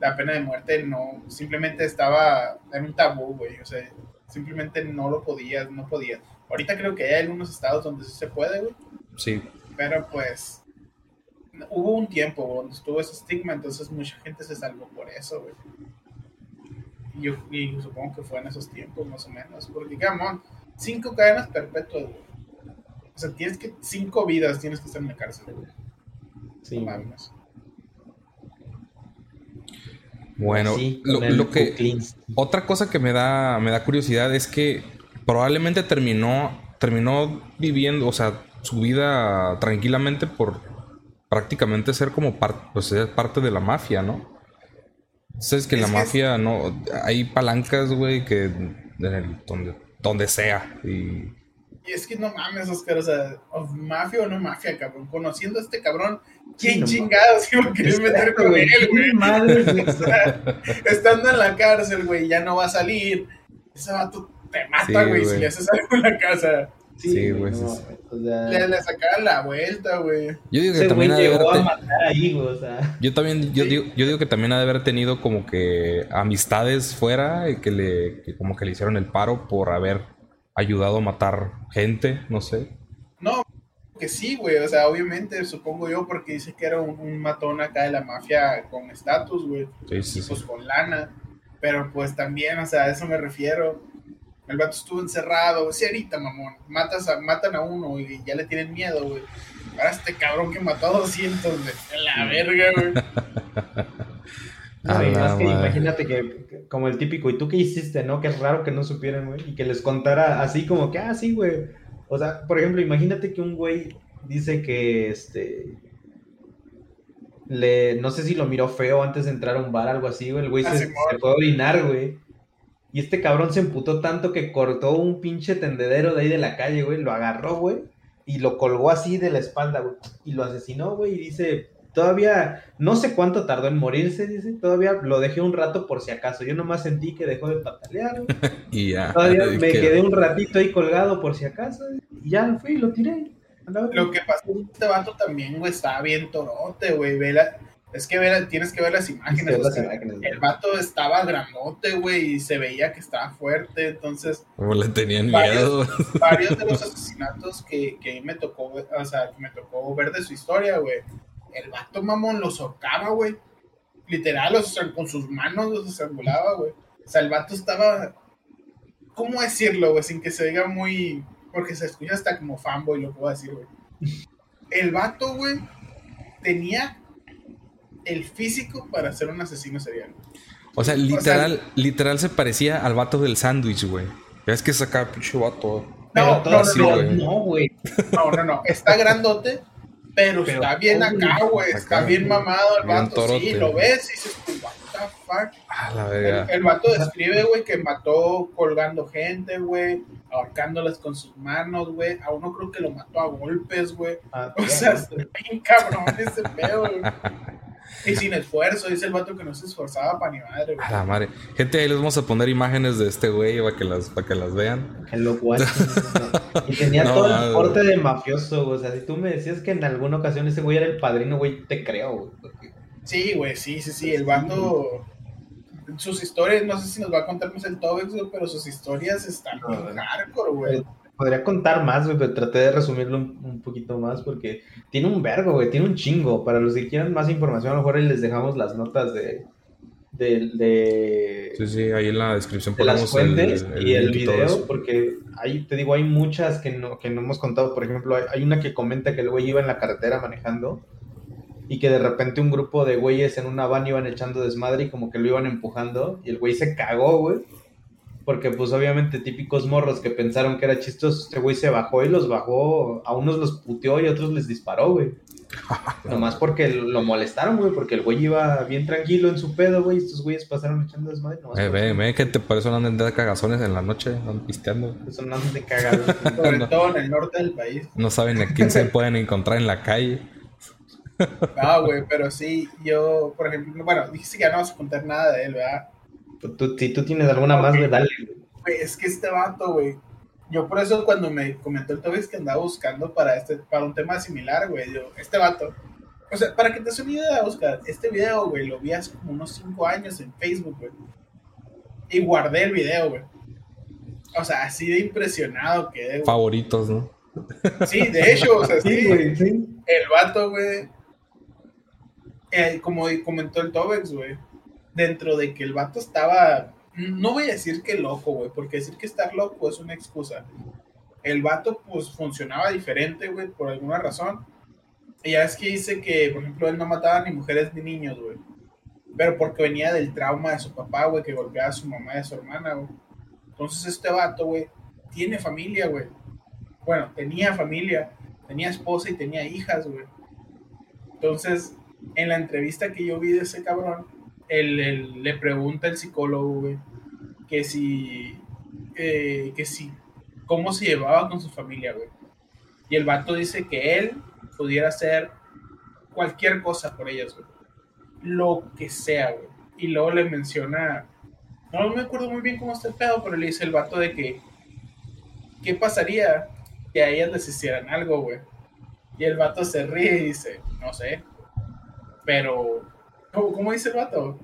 la pena de muerte no, simplemente estaba en un tabú, güey. O sea, simplemente no lo podías, no podías. Ahorita creo que hay algunos estados donde sí se puede, güey. Sí. Pero pues hubo un tiempo donde estuvo ese estigma, entonces mucha gente se salvó por eso, güey. Y yo y supongo que fue en esos tiempos, más o menos. Porque, camón, cinco cadenas perpetuas, güey. O sea, tienes que, cinco vidas tienes que estar en la cárcel, güey. Sí, No mames. Bueno, Sí, lo, lo que. Otra cosa que me da, me da curiosidad es que probablemente terminó, terminó viviendo, o sea, su vida tranquilamente por prácticamente ser como par- pues, ser parte de la mafia, ¿no? Sabes que en la Es que es- mafia no hay palancas, güey, que en el- donde, donde sea. Y Y es que no mames, Oscar, o sea, mafia o no mafia, cabrón. Conociendo a este cabrón, ¿quién Sí, no chingados iba a querer meter con él, güey? ¿Quién madres, güey? O sea, estando en la cárcel, güey, ya no va a salir. Ese vato te mata, Sí, güey, si le haces algo en la casa. Sí, güey, sí, no, sí. o sea, Le, le sacaban la vuelta, güey. yo digo que ese también ha de llegó a haber te- matar ahí, güey, o sea. yo también, yo Sí. digo, yo digo que también ha de haber tenido como que amistades fuera y que le, que como que le hicieron el paro por haber ayudado a matar gente, no sé. No, que sí, güey, o sea, obviamente, supongo yo, porque dice que era un, un matón acá de la mafia con estatus, güey, Sí, sí. pues con lana. Pero pues también, o sea, a eso me refiero. El vato estuvo encerrado, sí, ahorita, mamón. Matas a, matan a uno y ya le tienen miedo, güey. Ahora este cabrón que mató a 200, güey. En la verga, güey. Más que imagínate que, que- como el típico, ¿y tú qué hiciste, no? Que es raro que no supieran, güey, y que les contara así como que, ah, sí, güey. O sea, por ejemplo, imagínate que un güey dice que, este, le, no sé si lo miró feo antes de entrar a un bar, algo así, güey, el güey Ah, se, se fue a orinar, güey. Y este cabrón se emputó tanto que cortó un pinche tendedero de ahí de la calle, güey, lo agarró, güey, y lo colgó así de la espalda, güey, y lo asesinó, güey, y dice, todavía, no sé cuánto tardó en morirse, dice, todavía lo dejé un rato por si acaso, yo nomás sentí que dejó de patalear, güey. Y ya. todavía y me que- quedé un ratito ahí colgado por si acaso, y ya lo fui y lo tiré. Lo que pasó este vato también, güey, estaba bien torote, güey. Ve la- Es que ver, tienes que ver las imágenes. las el vato estaba grandote, güey, y se veía que estaba fuerte. Entonces, Como le tenían Varios- miedo. varios de los asesinatos que, que me tocó, o sea, que me tocó ver de su historia, güey. El vato mamón los ahorcaba, güey. Literal, o sea, con sus manos los estrangulaba, güey. O sea, el vato estaba. ¿Cómo decirlo, güey? Sin que se diga muy. Porque se escucha hasta como fanboy, lo puedo decir, güey. El vato, güey, tenía el físico para ser un asesino serial. O sea, literal, literal se parecía al vato del sándwich, güey. Es que saca pinche vato. No, no, así, no, güey. no, güey. No, no, no. Está grandote, pero, Pero, está bien uy, acá, güey. Está acá, bien mamado el bien vato. Sí, lo ves y dices, what the fuck. Ah, la El, verga. el vato describe, güey, que mató colgando gente, güey, ahorcándolas con sus manos, güey. A uno creo que lo mató a golpes, güey. Ah, O sea, está bien cabrón ese pedo, güey. Y sin esfuerzo, dice el vato que no se esforzaba para ni madre, güey. A la madre. Gente, ahí les vamos a poner imágenes de este güey para que las, para que las vean. Que lo guacho. Y tenía No, todo no. el porte de mafioso, güey. O sea, si tú me decías que en alguna ocasión ese güey era el padrino, güey, te creo, güey. porque- Sí, güey, sí, sí, sí. El vato. Sus historias, no sé si nos va a contar más el Tobex, güey, pero sus historias están No, hardcore, güey. Podría contar más, güey, pero traté de resumirlo un, un poquito más porque tiene un vergo, güey, tiene un chingo. Para los que quieran más información, a lo mejor ahí les dejamos las notas de, de, de, Sí, sí, ahí en la descripción de las ponemos fuentes y el video, porque ahí te digo, hay muchas que no, que no hemos contado. Por ejemplo, hay, hay una que comenta que el güey iba en la carretera manejando y que de repente un grupo de güeyes en una van iban echando desmadre y como que lo iban empujando y el güey se cagó, güey. Porque pues obviamente típicos morros que pensaron que era chistoso, este güey se bajó y los bajó, a unos los puteó y a otros les disparó, güey. Nomás porque lo molestaron, güey, porque el güey iba bien tranquilo en su pedo, güey, y estos güeyes pasaron echando desmadre. Eh, porque ve, ve, gente, por eso no andan de cagazones en la noche, andan pisteando. Son andan de cagado. Sobre No. todo en el norte del país. No saben a quién se pueden encontrar en la calle. No, güey, pero sí, yo, por ejemplo, bueno, dijiste que ya no vas a contar nada de él, ¿verdad? Tú- si tú tienes alguna más, dale. güey. Güey, es que este vato, güey. Yo por eso cuando me comentó el Tobex que andaba buscando para este, para un tema similar, güey, yo, este vato. O sea, para que te des una idea, Oscar, este video, güey, lo vi hace como unos 5 años en Facebook, güey. Y guardé el video, güey. O sea, así de impresionado quedé, güey. Favoritos, ¿no? Sí, de hecho, o sea, sí, Sí, güey, sí. el vato, güey, eh, como comentó el Tobex, güey, dentro de que el vato estaba, no voy a decir que loco, güey, porque decir que estar loco es una excusa. El vato, pues, funcionaba diferente, güey, por alguna razón. Y ya es que dice que, por ejemplo, él no mataba ni mujeres ni niños, güey. Pero porque venía del trauma de su papá, güey, que golpeaba a su mamá y a su hermana, güey. Entonces este vato, güey, tiene familia, güey. Bueno, tenía familia, tenía esposa y tenía hijas, güey. Entonces, en la entrevista que yo vi de ese cabrón, él le pregunta al psicólogo, que si, eh, que si, cómo se llevaba con su familia, güey. Y el vato dice que él pudiera hacer cualquier cosa por ellas, güey. Lo que sea, güey. Y luego le menciona, no me acuerdo muy bien cómo está el pedo, pero le dice el vato de que, ¿qué pasaría que a ellas les hicieran algo, güey? Y el vato se ríe y dice, no sé. Pero, ¿cómo, cómo dice el vato?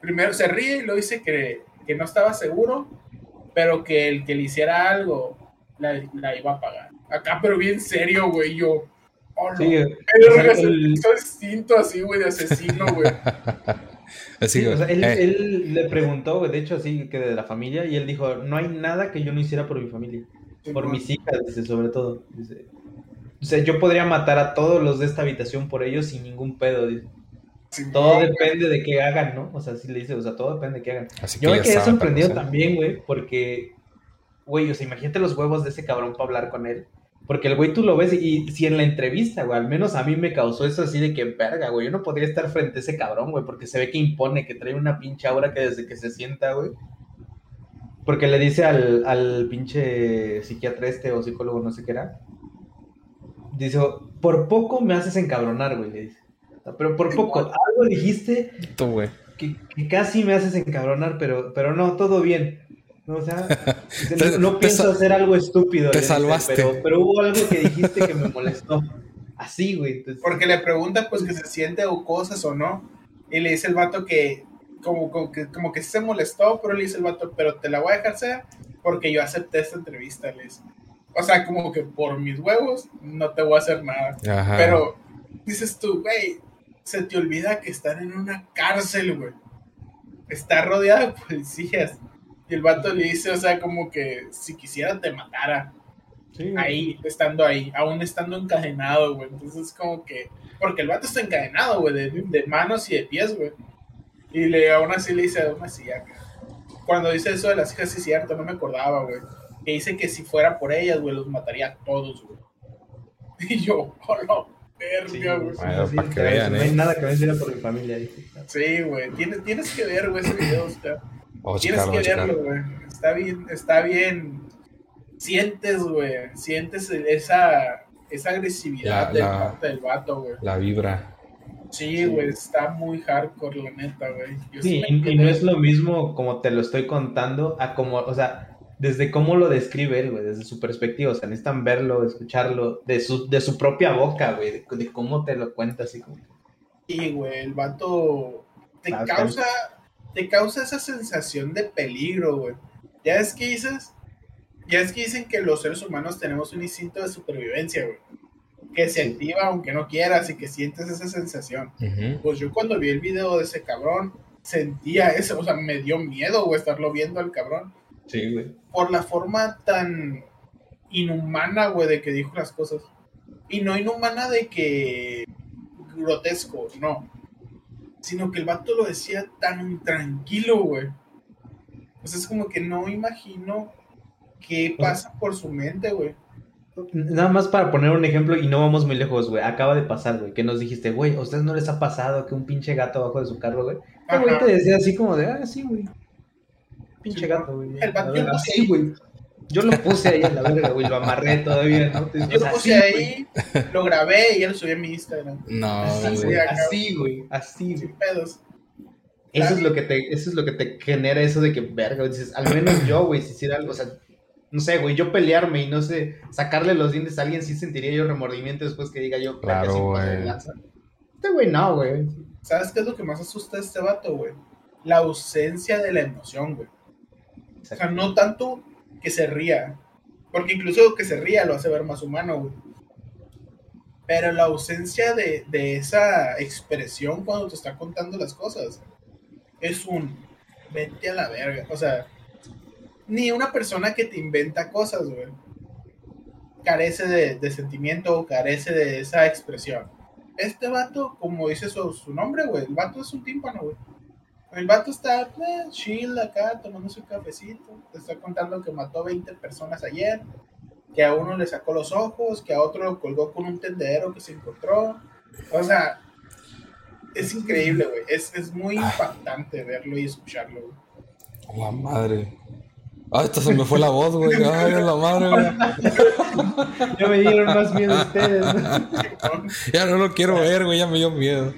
Primero se ríe y lo dice que, que no estaba seguro, pero que el que le hiciera algo la, la iba a pagar. Acá, pero bien serio, güey. Yo, oh, no. Sí, es el- instinto así, güey, de asesino, güey. Así Sí, que, o sea, él, eh, él le preguntó, güey, de hecho, así que de la familia, y él dijo, no hay nada que yo no hiciera por mi familia, por mis hijas, dice, sobre todo. Dice, o sea, yo podría matar a todos los de esta habitación por ellos sin ningún pedo, dice. Todo güey. depende de qué hagan, ¿no? O sea, sí le dice, o sea, todo depende de qué hagan. así Yo que me quedé sorprendido también, güey, porque, güey, o sea, imagínate los huevos de ese cabrón para hablar con él. Porque el güey tú lo ves y si en la entrevista, güey, al menos a mí me causó eso así de que, verga, güey, yo no podría estar frente a ese cabrón, güey, porque se ve que impone, que trae una pinche aura que desde que se sienta, güey. Porque le dice al, al pinche psiquiatra este o psicólogo, no sé qué era. Dice, por poco me haces encabronar, güey, le dice. Pero por poco, algo dijiste Tú, güey. que, que casi me haces encabronar, pero, pero no, todo bien. No, o sea, no, no Te pienso hacer algo estúpido. te salvaste. Pero, pero hubo algo que dijiste que me molestó. Así, güey. Entonces, Porque le pregunta pues que se siente o cosas o no. Y le dice el vato que como, como que como que se molestó, pero le dice el vato, pero te la voy a dejar ser porque yo acepté esta entrevista, le dice. O sea, como que por mis huevos no te voy a hacer nada. Ajá. Pero dices tú, güey, se te olvida que están en una cárcel, güey. Está rodeada de policías. Y el vato le dice, o sea, como que si quisiera te matara. sí. Ahí, estando ahí, aún estando encadenado, güey. Entonces, como que. Porque el vato está encadenado, güey, de, de manos y de pies, güey. Y le, aún así le dice, aún así, acá. Cuando dice eso de las hijas, sí es cierto, no me acordaba, güey. Que dice que si fuera por ellas, güey, los mataría a todos, güey. Y yo, oh, no, verga, güey. güey. Bueno, Sí, para que sí, vean, No hay ¿eh? nada que venciera por mi familia. dije. Sí, güey, tienes, tienes que ver, güey, ese video, Oscar. Vamos Tienes que verlo, güey. Está bien, está bien. Sientes, güey, sientes esa, esa agresividad La- del, la- del vato, güey. La vibra. Sí, güey, está muy hardcore, la neta, güey. Yo Sí, me y, no es lo mismo como te lo estoy contando a como, o sea, desde cómo lo describe él, güey, desde su perspectiva. O sea, necesitan verlo, escucharlo, de su, de su propia boca, güey, de, de cómo te lo cuenta así como. Sí, güey, el vato te Ah, causa, te causa esa sensación de peligro, güey. Ya es que dices, ya es que dicen que los seres humanos tenemos un instinto de supervivencia, güey. Que se Sí. activa aunque no quieras y que sientes esa sensación. Pues yo cuando vi el video de ese cabrón, sentía eso, o sea, me dio miedo, güey, estarlo viendo al cabrón. Sí, güey. Por la forma tan inhumana, güey, de que dijo las cosas. Y no inhumana de que grotesco, no. Sino que el vato lo decía tan tranquilo, güey. Sea, es como que no imagino qué pasa por su mente, güey. Nada más para poner un ejemplo y no vamos muy lejos, güey. Acaba de pasar, güey, que nos dijiste, güey, ¿a ustedes no les ha pasado que un pinche gato abajo de su carro, güey? El güey te decía así como de, ah, sí, güey. Pinche gato, güey. el así, ahí. güey. Yo lo puse ahí en la verga, güey, lo amarré todavía, ¿no? Yo lo puse así, güey. ahí, lo grabé y ya lo subí a mi Instagram. No, Así, güey. así, güey, así, güey. Sin pedos. Eso es lo que te, eso es lo que te genera eso de que, verga, güey, dices, al menos yo, güey, si hiciera algo, o sea, no sé, güey, yo pelearme y no sé, sacarle los dientes a alguien, sí sentiría yo remordimiento después que diga yo, creo que Claro, pasé de güey. lanza. Este güey no, güey. ¿Sabes qué es lo que más asusta a este vato, güey? La ausencia de la emoción, güey. O sea, no tanto que se ría, porque incluso que se ría lo hace ver más humano, güey. Pero la ausencia de, de esa expresión cuando te está contando las cosas es un vete a la verga. O sea, ni una persona que te inventa cosas, güey, carece de, de sentimiento o carece de esa expresión. Este vato, como dice su, su nombre, güey, el vato es un tímpano, güey. El vato está eh, chill acá, tomándose un cafecito. Te está contando que mató 20 personas ayer. Que a uno le sacó los ojos. Que a otro lo colgó con un tendedero que se encontró. O sea, es increíble, güey. Es, es muy impactante verlo y escucharlo, güey. La madre. Ay, esto se me fue la voz, güey. Ay, la madre, güey. Ya me dieron más miedo ustedes. Ya no lo quiero ver, güey. Ya me dio miedo.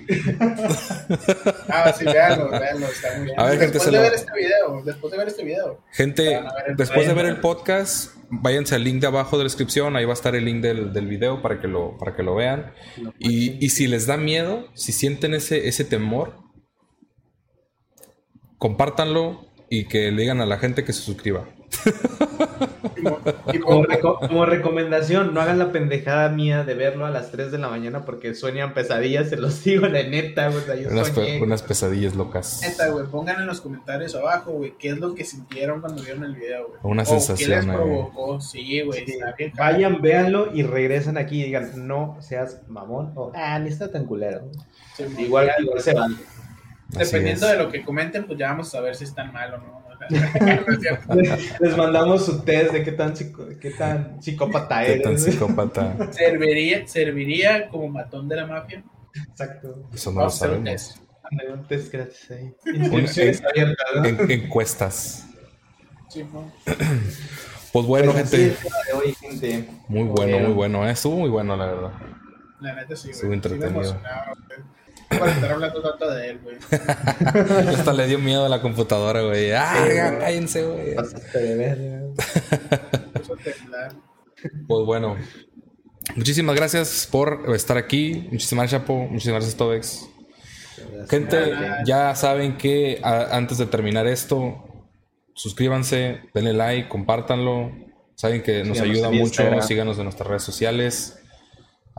Ah, sí, véanlo, véanlo. Está muy bien. A ver, gente, después se de lo- ver este video, después de ver este video. Gente, el después de ver el podcast, váyanse al link de abajo de la descripción. Ahí va a estar el link del, del video para que lo, para que lo vean. Y, y si les da miedo, si sienten ese, ese temor, compártanlo y que le digan a la gente que se suscriba. Y Como, por- reco- como recomendación, no hagan la pendejada mía de verlo a las 3 de la mañana porque sueñan pesadillas, se los digo, la neta, güey. o sea, yo Unas, pe- soñé. unas pesadillas locas. Neta, güey, pongan en los comentarios abajo, güey, qué es lo que sintieron cuando vieron el video, güey. Una O sensación, ¿Qué les eh. provocó? Sí, güey. Sí, Vayan, véanlo y regresan aquí y digan, no seas mamón. O, ah, ni está tan culero. Igual, igual se van. Dependiendo es. de lo que comenten, pues ya vamos a ver si están mal o no. Les, les mandamos su test de qué tan, psico- qué tan psicópata Qué eres. tan psicópata. serviría, serviría como matón de la mafia. Exacto. Eso no lo Vamos un sabemos. test. Ándale, un test gratis ahí. Inscripciones abiertas, ¿no? En- encuestas. Sí, ¿no? Pues bueno, Pues gente. de hoy. Muy bueno, Bueno. muy bueno. ¿eh? Estuvo muy bueno, la verdad. La neta sí. Estuvo entretenido. Sí Por estar hablando tanto de él, güey. Hasta le dio miedo a la computadora, güey. ¡Ah, Sí, güey. cállense, güey! Pues bueno. Muchísimas gracias por estar aquí. Muchísimas gracias, Chapo. Muchísimas gracias, Tobex. Gente, ya saben que antes de terminar esto, suscríbanse, denle like, compártanlo. Saben que nos ayuda mucho. Síganos en nuestras redes sociales.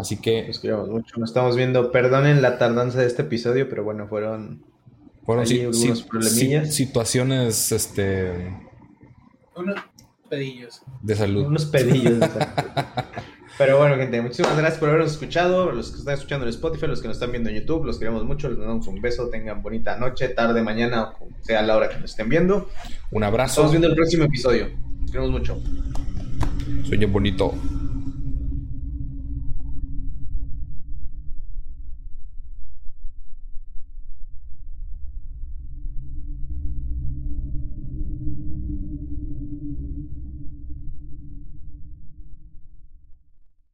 Así que. Nos queremos mucho. Nos estamos viendo. Perdonen la tardanza de este episodio, pero bueno, fueron. Fueron situaciones. Este. Unos pedillos. De salud. Unos pedillos de salud. Pero bueno, gente, muchísimas gracias por habernos escuchado. Los que están escuchando en Spotify, los que nos están viendo en YouTube, los queremos mucho. Les damos un beso. Tengan bonita noche, tarde, mañana, o sea la hora que nos estén viendo. Un abrazo. Estamos viendo el próximo episodio. Los queremos mucho. Sueño bonito.